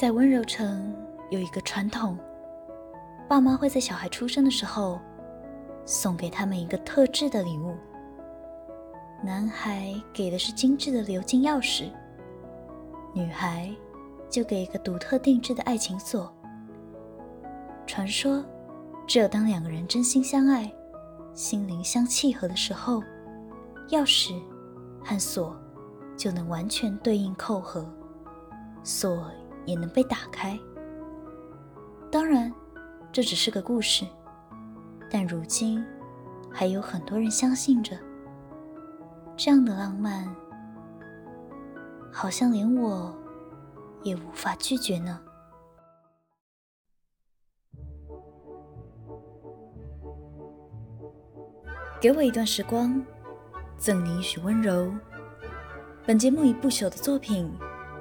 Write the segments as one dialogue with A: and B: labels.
A: 在温柔城有一个传统，爸妈会在小孩出生的时候送给他们一个特制的礼物。男孩给的是精致的鎏金钥匙，女孩就给一个独特定制的爱情锁。传说，只有当两个人真心相爱、心灵相契合的时候，钥匙和锁就能完全对应扣合，锁也能被打开。当然，这只是个故事，但如今还有很多人相信着。这样的浪漫，好像连我也无法拒绝呢。给我一段时光，赠你一许温柔。本节目以不朽的作品，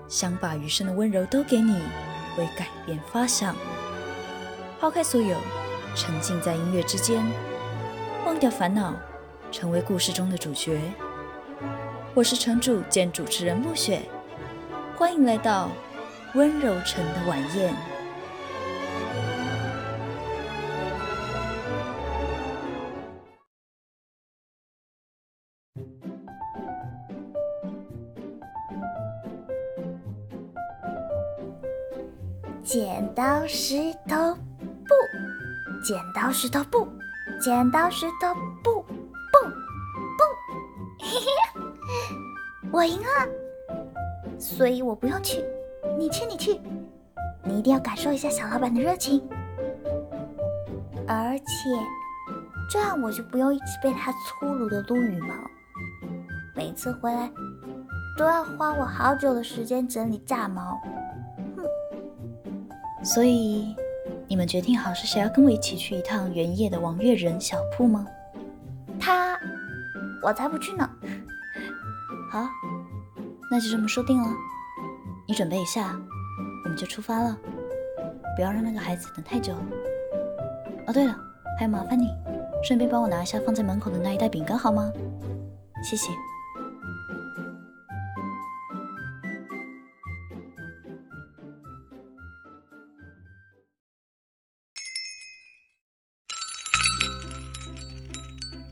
A: 想把余生的温柔都给你，为改变发想。抛开所有，沉浸在音乐之间，忘掉烦恼，成为故事中的主角。我是城主兼主持人暮雪，欢迎来到温柔城的晚宴。
B: 刀石头布，剪刀石头布，剪刀石头布，蹦蹦，嘿嘿。我赢了，所以我不用去，你去，你去，你一定要感受一下小老板的热情，而且这样我就不用一直被他粗鲁的撸羽毛，每次回来都要花我好久的时间整理炸毛。哼，
A: 所以你们决定好是谁要跟我一起去一趟原野的王月人小铺吗？
B: 他，我才不去呢。
A: 好，那就这么说定了。你准备一下，我们就出发了。不要让那个孩子等太久了。哦，对了，还要麻烦你，顺便帮我拿一下放在门口的那一袋饼干，好吗？谢谢。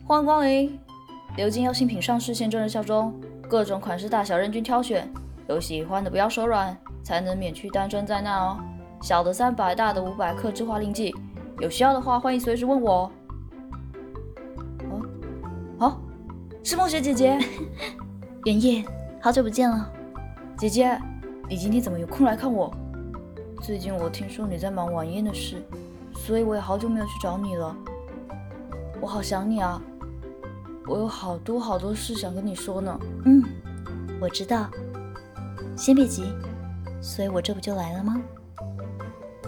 C: 欢迎光临，鎏金妖新品上市，现正热销中。各种款式大小任君挑选，有喜欢的不要手软，才能免去单身灾难哦。小的三百，大的五百，客制化令剂，有需要的话欢迎随时问我。哦，好，是梦雪姐姐，
A: 妍妍，好久不见了。
C: 姐姐，你今天怎么有空来看我？最近我听说你在忙晚宴的事，所以我也好久没有去找你了。我好想你啊。我有好多好多事想跟你说呢。
A: 嗯，我知道。先别急，所以我这不就来了吗？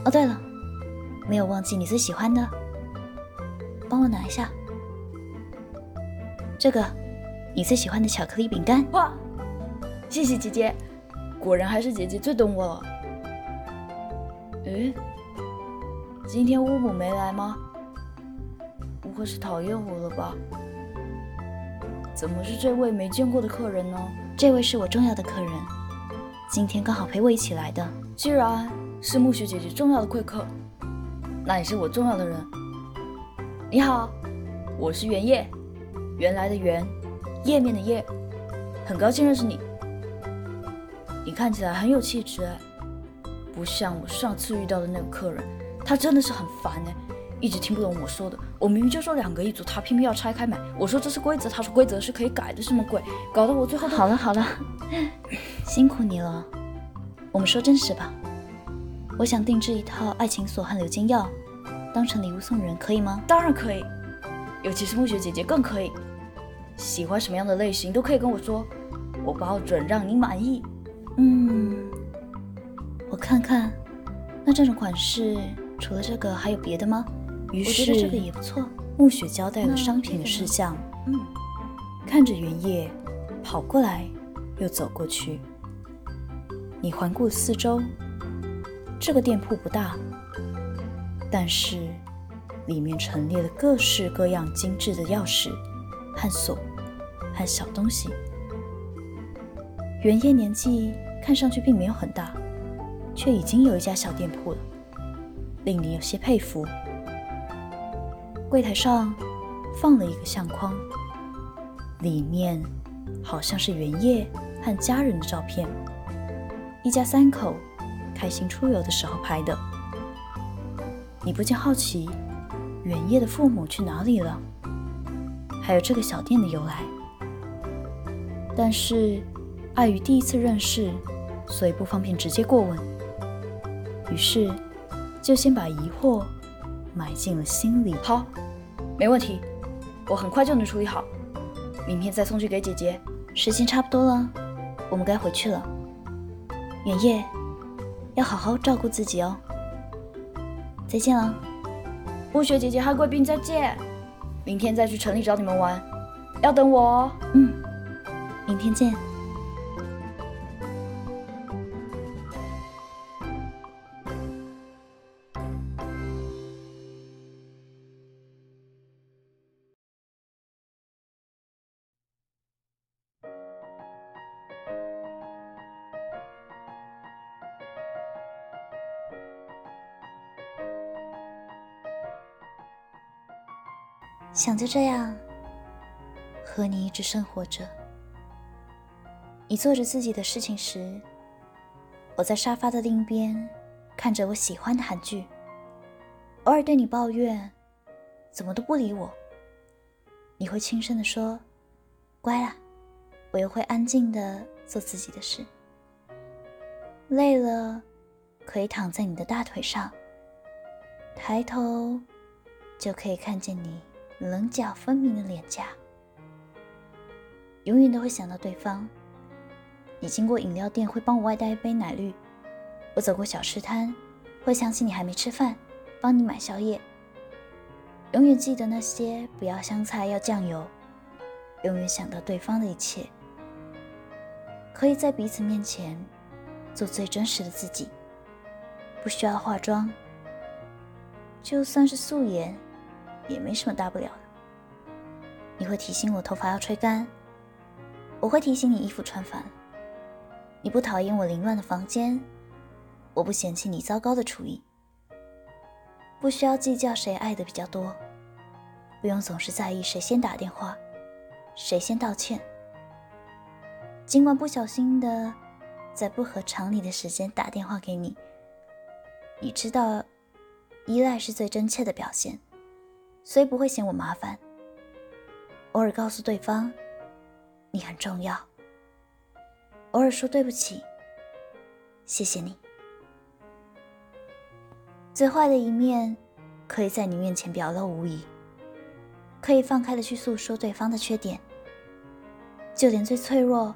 A: 哦，对了，没有忘记你最喜欢的，帮我拿一下。这个，你最喜欢的巧克力饼干。
C: 哇，谢谢姐姐，果然还是姐姐最懂我了。诶，今天乌姆没来吗？不会是讨厌我了吧？怎么是这位没见过的客人呢？
A: 这位是我重要的客人，今天刚好陪我一起来的。
C: 既然是暮雪姐姐重要的贵客，那也是我重要的人。你好，我是原叶，原来的原，页面的页，很高兴认识你。你看起来很有气质哎，不像我上次遇到的那个客人，他真的是很烦哎。一直听不懂我说的，我明明就说两个一组，他偏偏要拆开买。我说这是规则，他说规则是可以改的，什么鬼？搞得我最后……
A: 好了好了，辛苦你了。我们说正事吧。我想定制一套爱情锁和鎏金钥，当成礼物送人，可以吗？
C: 当然可以，尤其是暮雪姐姐更可以。喜欢什么样的类型都可以跟我说，我保准让你满意。
A: 嗯，我看看，那这种款式除了这个还有别的吗？于是，我觉得这个也不错。暮雪交代了商品的事项，嗯，看着原叶跑过来又走过去。你环顾四周，这个店铺不大，但是里面陈列了各式各样精致的钥匙和锁和小东西。原叶年纪看上去并没有很大，却已经有一家小店铺了，令你有些佩服。柜台上放了一个相框，里面好像是原叶和家人的照片，一家三口开心出游的时候拍的。你不禁好奇，原叶的父母去哪里了？还有这个小店的由来。但是碍于第一次认识，所以不方便直接过问。于是就先把疑惑埋进了心里。
C: 好，没问题，我很快就能处理好，明天再送去给姐姐。
A: 时间差不多了，我们该回去了。原叶，要好好照顾自己哦。再见了，
C: 暮雪姐姐和贵宾再见。明天再去城里找你们玩，要等我哦。
A: 嗯，明天见。想就这样和你一直生活着。你做着自己的事情时，我在沙发的另一边看着我喜欢的韩剧，偶尔对你抱怨怎么都不理我。你会轻声地说：“乖啦。”我又会安静地做自己的事。累了，可以躺在你的大腿上，抬头就可以看见你。棱角分明的脸颊，永远都会想到对方。你经过饮料店会帮我外带一杯奶绿，我走过小吃摊会想起你还没吃饭，帮你买宵夜。永远记得那些不要香菜要酱油，永远想到对方的一切。可以在彼此面前做最真实的自己，不需要化妆，就算是素颜。也没什么大不了的。你会提醒我头发要吹干，我会提醒你衣服穿反。你不讨厌我凌乱的房间，我不嫌弃你糟糕的厨艺。不需要计较谁爱的比较多，不用总是在意谁先打电话，谁先道歉。尽管不小心的在不合常理的时间打电话给你，你知道，依赖是最真切的表现。所以不会嫌我麻烦。偶尔告诉对方，你很重要。偶尔说对不起，谢谢你。最坏的一面，可以在你面前表露无遗，可以放开的去诉说对方的缺点，就连最脆弱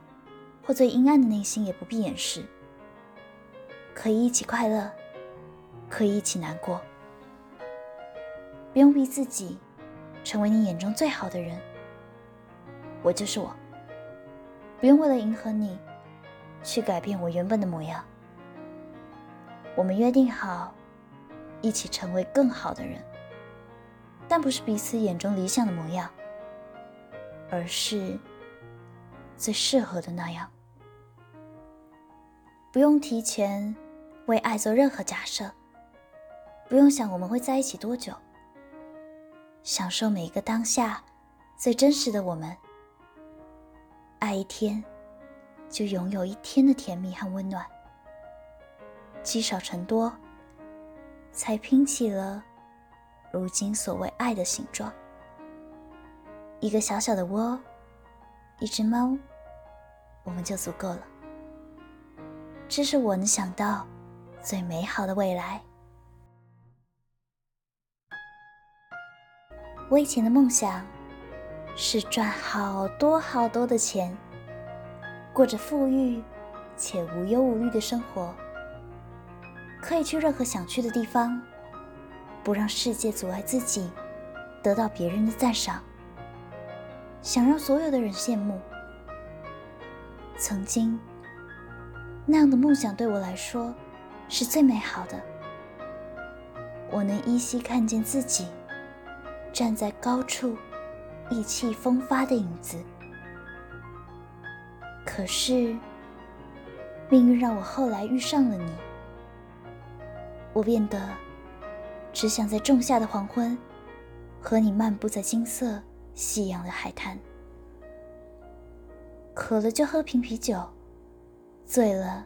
A: 或最阴暗的内心也不必掩饰。可以一起快乐，可以一起难过。不用逼自己成为你眼中最好的人，我就是我。不用为了迎合你去改变我原本的模样。我们约定好一起成为更好的人，但不是彼此眼中理想的模样，而是最适合的那样。不用提前为爱做任何假设，不用想我们会在一起多久。享受每一个当下，最真实的我们。爱一天，就拥有一天的甜蜜和温暖。积少成多，才拼起了如今所谓爱的形状。一个小小的窝，一只猫，我们就足够了。这是我能想到最美好的未来。我以前的梦想是赚好多好多的钱，过着富裕且无忧无虑的生活，可以去任何想去的地方，不让世界阻碍自己得到别人的赞赏，想让所有的人羡慕。曾经，那样的梦想对我来说是最美好的。我能依稀看见自己。站在高处，意气风发的影子。可是，命运让我后来遇上了你，我变得只想在仲夏的黄昏和你漫步在金色夕阳的海滩。渴了就喝瓶啤酒，醉了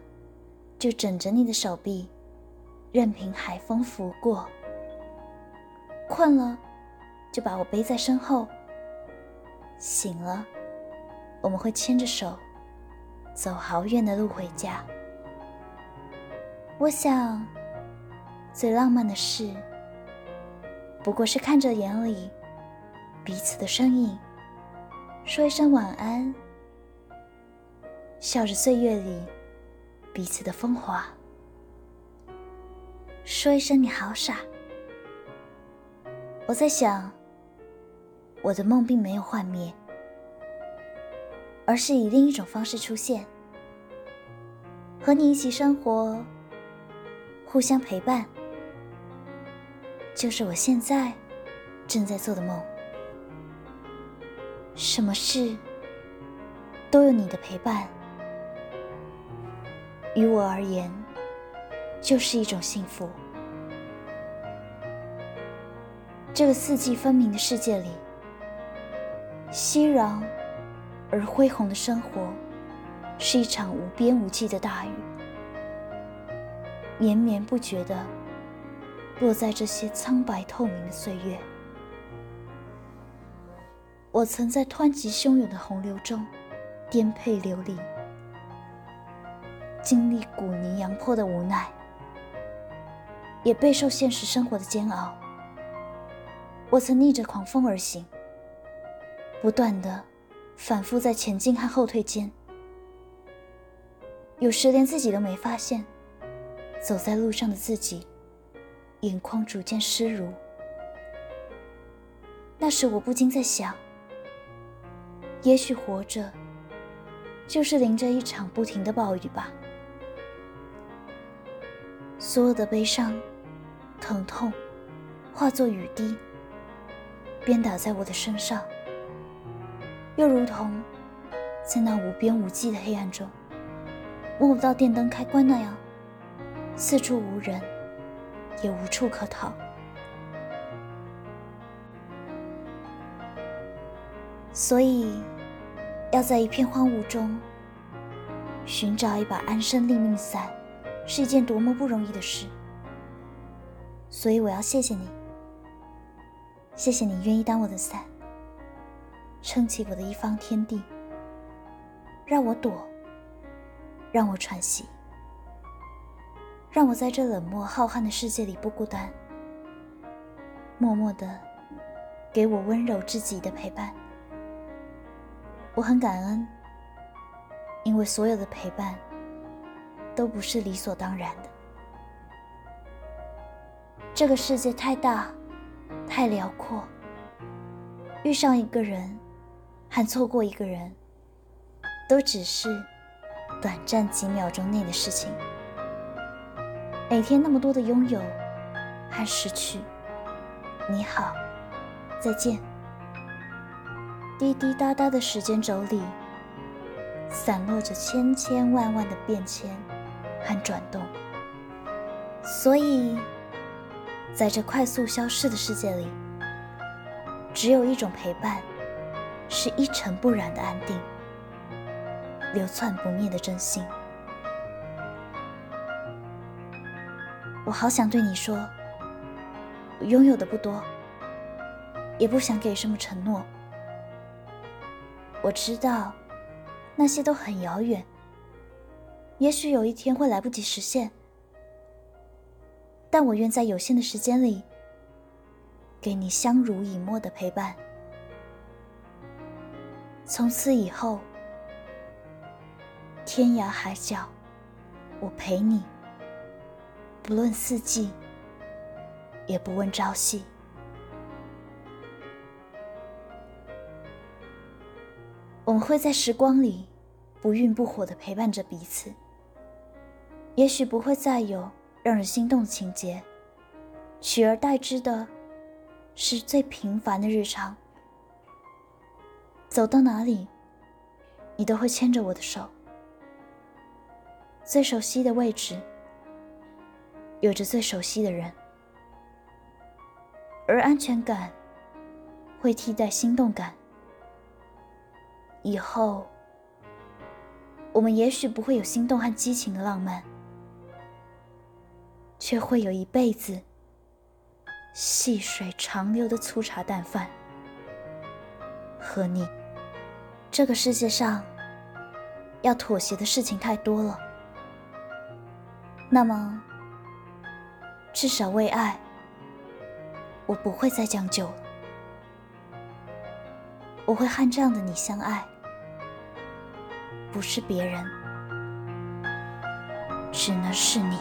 A: 就枕着你的手臂，任凭海风拂过。困了就把我背在身后。醒了，我们会牵着手，走好远的路回家。我想，最浪漫的事，不过是看着眼里彼此的身影，说一声晚安，笑着岁月里彼此的风华，说一声你好傻。我在想。我的梦并没有幻灭，而是以另一种方式出现，和你一起生活，互相陪伴，就是我现在正在做的梦。什么事都有你的陪伴，于我而言，就是一种幸福。这个四季分明的世界里。熙攘而恢宏的生活，是一场无边无际的大雨，绵绵不绝地落在这些苍白透明的岁月。我曾在湍急汹涌的洪流中颠沛流离，经历鼓泥洋坡的无奈，也备受现实生活的煎熬。我曾逆着狂风而行。不断的反复在前进和后退间，有时连自己都没发现，走在路上的自己，眼眶逐渐湿濡。那时我不禁在想，也许活着，就是淋着一场不停的暴雨吧。所有的悲伤、疼痛，化作雨滴，鞭打在我的身上。又如同在那无边无际的黑暗中，摸不到电灯开关那样，四处无人，也无处可逃。所以，要在一片荒芜中寻找一把安身立命伞，是一件多么不容易的事。所以，我要谢谢你，谢谢你愿意当我的伞。撑起我的一方天地，让我躲，让我喘息，让我在这冷漠浩瀚的世界里不孤单，默默的给我温柔至极的陪伴。我很感恩，因为所有的陪伴都不是理所当然的。这个世界太大，太辽阔，遇上一个人。和错过一个人，都只是短暂几秒钟内的事情。每天那么多的拥有和失去，你好，再见。滴滴答答的时间轴里，散落着千千万万的变迁和转动。所以，在这快速消逝的世界里，只有一种陪伴。是一尘不染的安定，流窜不灭的真心。我好想对你说，我拥有的不多，也不想给什么承诺。我知道，那些都很遥远，也许有一天会来不及实现。但我愿在有限的时间里，给你相濡以沫的陪伴。从此以后，天涯海角，我陪你。不论四季，也不问朝夕。我们会在时光里不温不火的陪伴着彼此。也许不会再有让人心动的情节，取而代之的是最平凡的日常。走到哪里，你都会牵着我的手。最熟悉的位置，有着最熟悉的人，而安全感会替代心动感。以后，我们也许不会有心动和激情的浪漫，却会有一辈子细水长流的粗茶淡饭。和你，这个世界上要妥协的事情太多了，那么至少为爱，我不会再将就了。我会和这样的你相爱，不是别人，只能是你。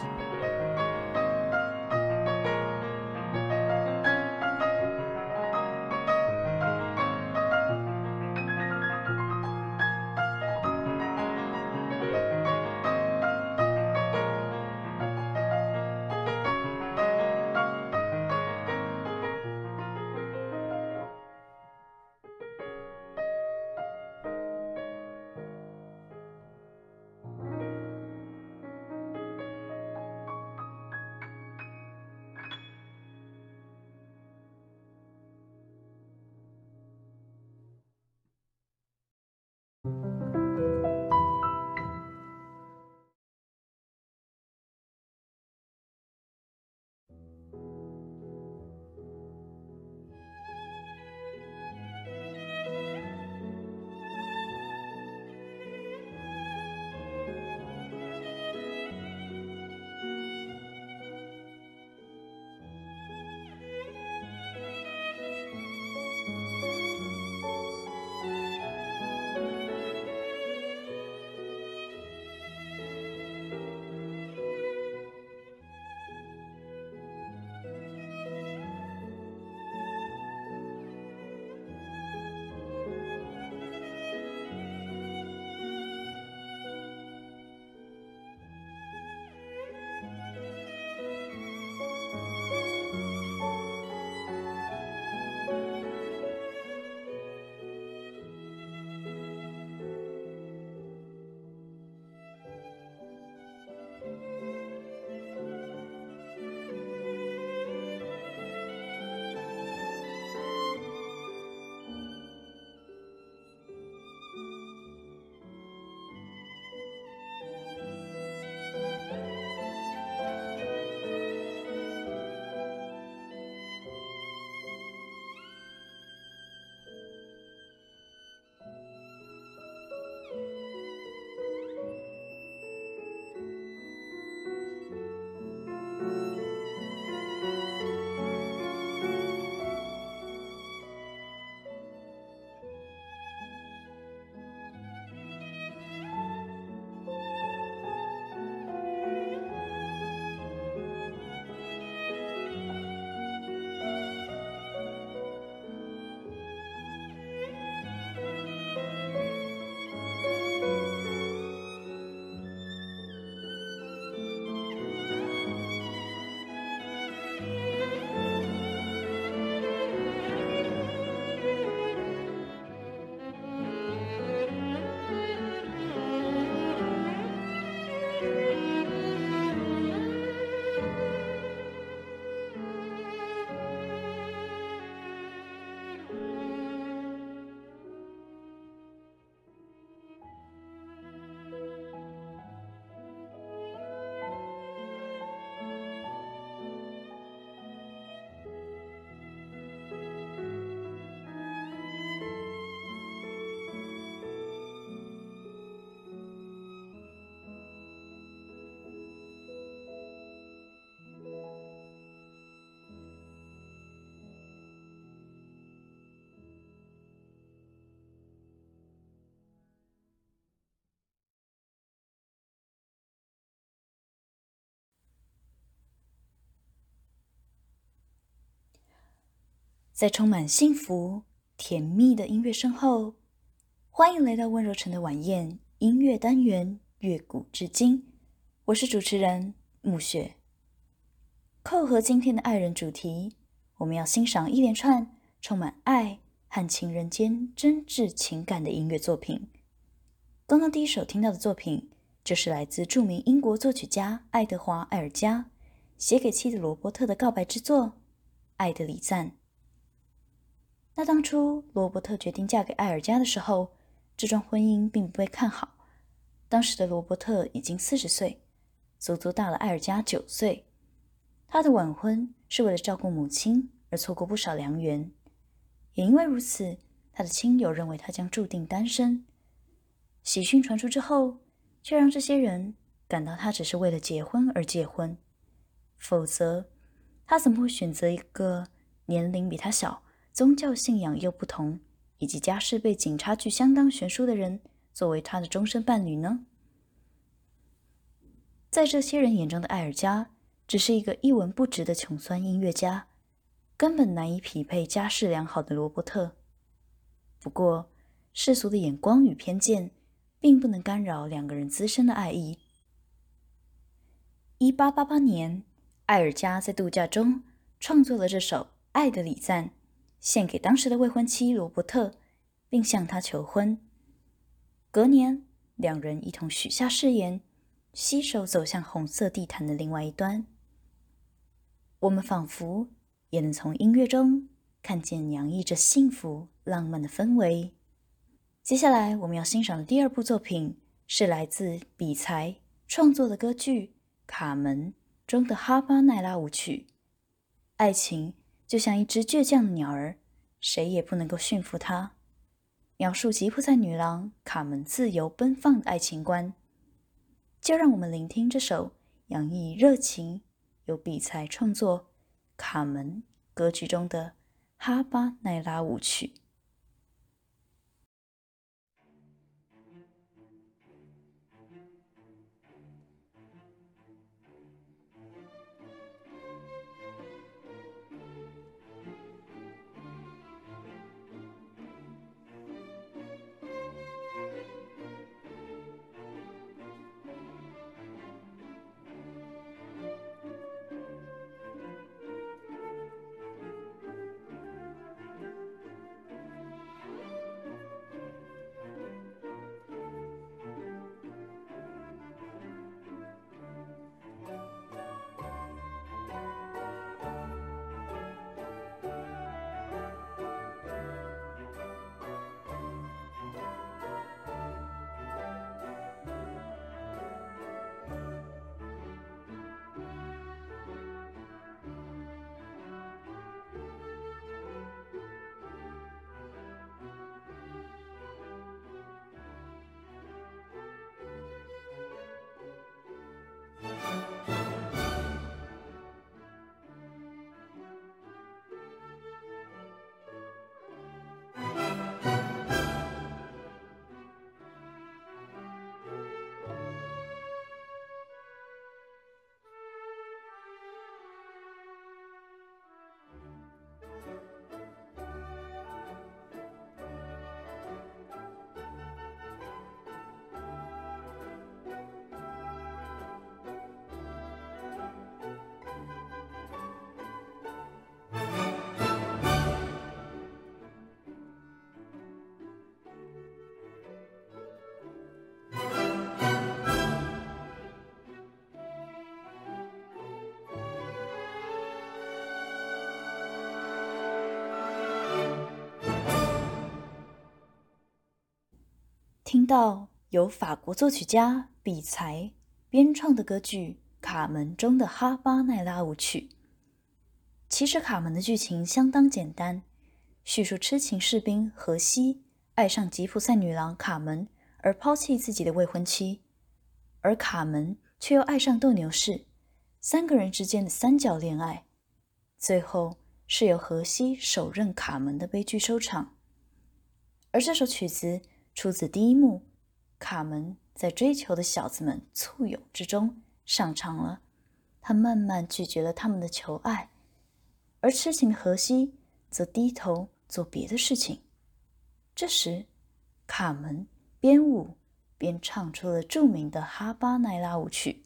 A: 在充满幸福、甜蜜的音乐声后，欢迎来到温柔城的晚宴音乐单元《乐古至今》。我是主持人暮雪。扣合今天的爱人主题，我们要欣赏一连串充满爱和情人间真挚情感的音乐作品。刚刚第一首听到的作品，就是来自著名英国作曲家爱德华·艾尔加写给妻子罗伯特的告白之作《爱的礼赞》。那当初罗伯特决定嫁给艾尔加的时候，这桩婚姻并不被看好。当时的罗伯特已经四十岁，足足大了艾尔加九岁。他的晚婚是为了照顾母亲而错过不少良缘，也因为如此，他的亲友认为他将注定单身。喜讯传出之后，却让这些人感到他只是为了结婚而结婚，否则他怎么会选择一个年龄比他小、宗教信仰又不同，以及家世背景差距相当悬殊的人？作为他的终身伴侣呢？在这些人眼中的艾尔加只是一个一文不值的穷酸音乐家，根本难以匹配家世良好的罗伯特。不过，世俗的眼光与偏见并不能干扰两个人滋生的爱意。一八八八年，艾尔加在度假中创作了这首《爱的礼赞》，献给当时的未婚妻罗伯特，并向他求婚。隔年，两人一同许下誓言，携手走向红色地毯的另外一端。我们仿佛也能从音乐中看见洋溢着幸福浪漫的氛围。接下来我们要欣赏的第二部作品是来自比才创作的歌剧《卡门》中的哈巴奈拉舞曲。爱情就像一只倔强的鸟儿，谁也不能够驯服它。描述吉普赛女郎卡门自由奔放的爱情观，就让我们聆听这首洋溢热情、由比赛创作《卡门》歌曲中的哈巴奈拉舞曲。听到由法国作曲家比才编创的歌剧《卡门》中的哈巴奈拉舞曲。其实，《卡门》的剧情相当简单，叙述痴情士兵荷西爱上吉普赛女郎卡门而抛弃自己的未婚妻，而卡门却又爱上斗牛士，三个人之间的三角恋爱，最后是由荷西手刃卡门的悲剧收场。而这首曲子。出自第一幕，卡门在追求的小子们簇拥之中上场了，他慢慢拒绝了他们的求爱，而痴情的荷西则低头做别的事情。这时，卡门边舞边唱出了著名的哈巴奈拉舞曲，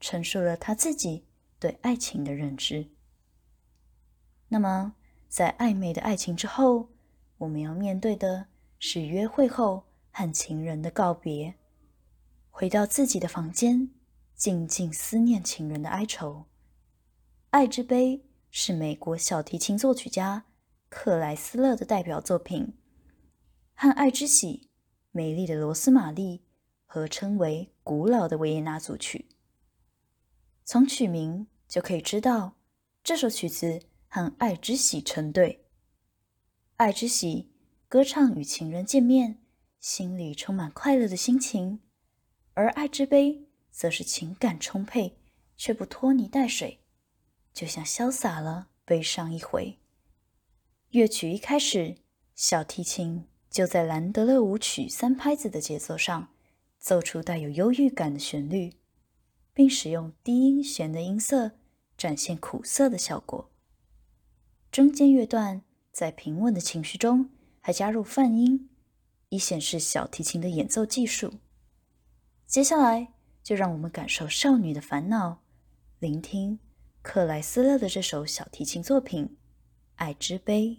A: 陈述了他自己对爱情的认知。那么，在暧昧的爱情之后，我们要面对的。是约会后和情人的告别，回到自己的房间，静静思念情人的哀愁，爱之杯》是美国小提琴作曲家克莱斯勒的代表作品，和《爱之喜》《美丽的罗斯玛丽》合称为古老的维也纳组曲。从曲名就可以知道，这首曲子和《爱之喜》成对。《爱之喜》歌唱与情人见面，心里充满快乐的心情，而《爱之杯》则是情感充沛，却不拖泥带水，就像潇洒了悲伤一回。乐曲一开始，小提琴就在兰德勒舞曲三拍子的节奏上，奏出带有忧郁感的旋律，并使用低音弦的音色展现苦涩的效果。中间乐段在平稳的情绪中还加入泛音，以显示小提琴的演奏技术。接下来，就让我们感受少女的烦恼，聆听克莱斯勒的这首小提琴作品《爱之杯》。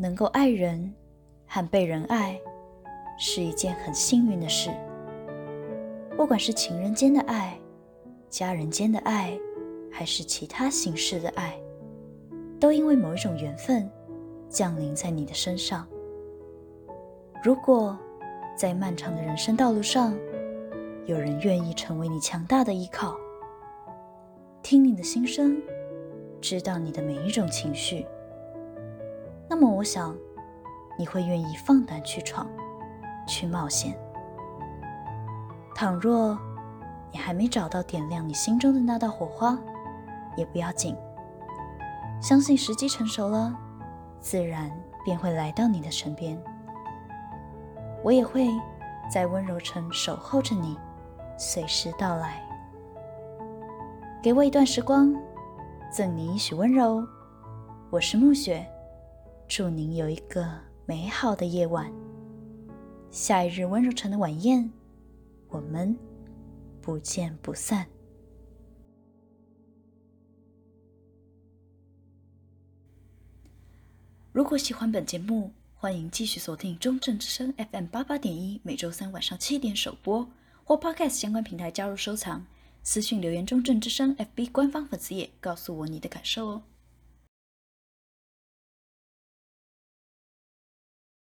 A: 能够爱人和被人爱，是一件很幸运的事。不管是情人间的爱、家人间的爱，还是其他形式的爱，都因为某一种缘分降临在你的身上。如果在漫长的人生道路上，有人愿意成为你强大的依靠，听你的心声，知道你的每一种情绪，那么我想你会愿意放胆去闯，去冒险。倘若你还没找到点亮你心中的那道火花，也不要紧，相信时机成熟了，自然便会来到你的身边。我也会在温柔城守候着你，随时到来。给我一段时光，赠你一许温柔。我是暮雪，祝您有一个美好的夜晚。下一日温柔城的晚宴，我们不见不散。如果喜欢本节目，欢迎继续锁定中正之声 FM 八八点一，每周三晚上七点首播，或 Podcast 相关平台加入收藏，私信留言中正之声 FB 官方粉丝页，告诉我你的感受哦。